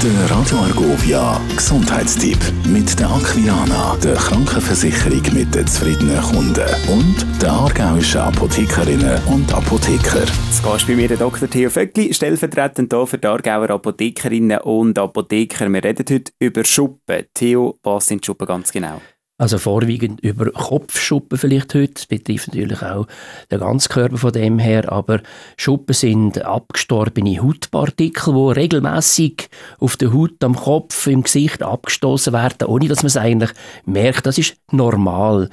Der Radio Argovia Gesundheitstipp mit der Aquilana, der Krankenversicherung mit den zufriedenen Kunden und der aargauischen Apothekerinnen und Apotheker. Jetzt gehst bei mir der Dr. Theo Vöckli, stellvertretend hier für die Aargauer Apothekerinnen und Apotheker. Wir reden heute über Schuppen. Theo, was sind Schuppen ganz genau? Also vorwiegend über Kopfschuppen vielleicht heute. Das betrifft natürlich auch den ganzen Körper von dem her. Aber Schuppen sind abgestorbene Hautpartikel, die regelmäßig auf der Haut, am Kopf, im Gesicht abgestoßen werden, ohne dass man es eigentlich merkt. Das ist normal.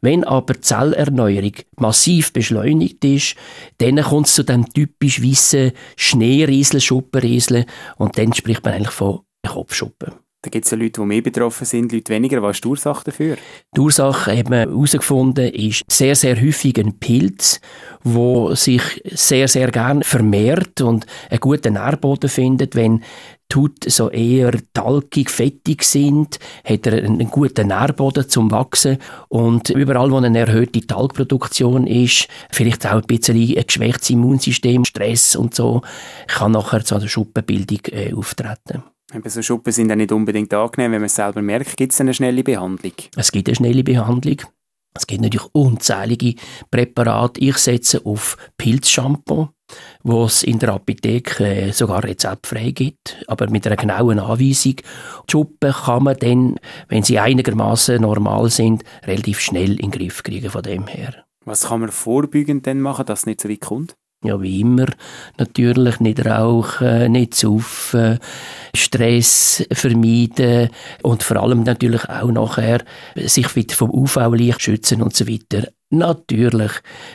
Wenn aber Zellerneuerung massiv beschleunigt ist, dann kommt es zu dem typisch weißen Schneeriesel, Schuppenriesel und dann spricht man eigentlich von Kopfschuppen. Da gibt es ja Leute, die mehr betroffen sind, Leute weniger. Was ist die Ursache dafür? Die Ursache, hat man herausgefunden, ist sehr, sehr häufig ein Pilz, der sich sehr, sehr gern vermehrt und einen guten Nährboden findet, wenn die Haut so eher talkig, fettig sind, hat er einen guten Nährboden zum Wachsen und überall, wo eine erhöhte Talgproduktion ist, vielleicht auch ein bisschen ein geschwächtes Immunsystem, Stress und so, kann nachher zu einer Schuppenbildung äh, auftreten. Eben so Schuppen sind ja nicht unbedingt angenehm, wenn man es selber merkt. Gibt es eine schnelle Behandlung? Es gibt eine schnelle Behandlung. Es gibt natürlich unzählige Präparate. Ich setze auf Pilzshampoo, wo es in der Apotheke äh, sogar rezeptfrei gibt, aber mit einer genauen Anweisung. Die Schuppen kann man dann, wenn sie einigermaßen normal sind, relativ schnell in den Griff kriegen von dem her. Was kann man vorbeugend denn machen, dass es nicht so weit kommt? Ja, wie immer. Natürlich nicht rauchen, nicht saufen, Stress vermeiden und vor allem natürlich auch nachher sich wieder vom UV-Licht schützen und so weiter. Natürlich.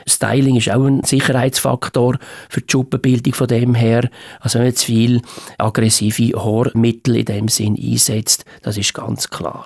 Styling ist auch ein Sicherheitsfaktor für die Schuppenbildung von dem her. Also wenn man jetzt viel aggressive Haarmittel in dem Sinn einsetzt, das ist ganz klar.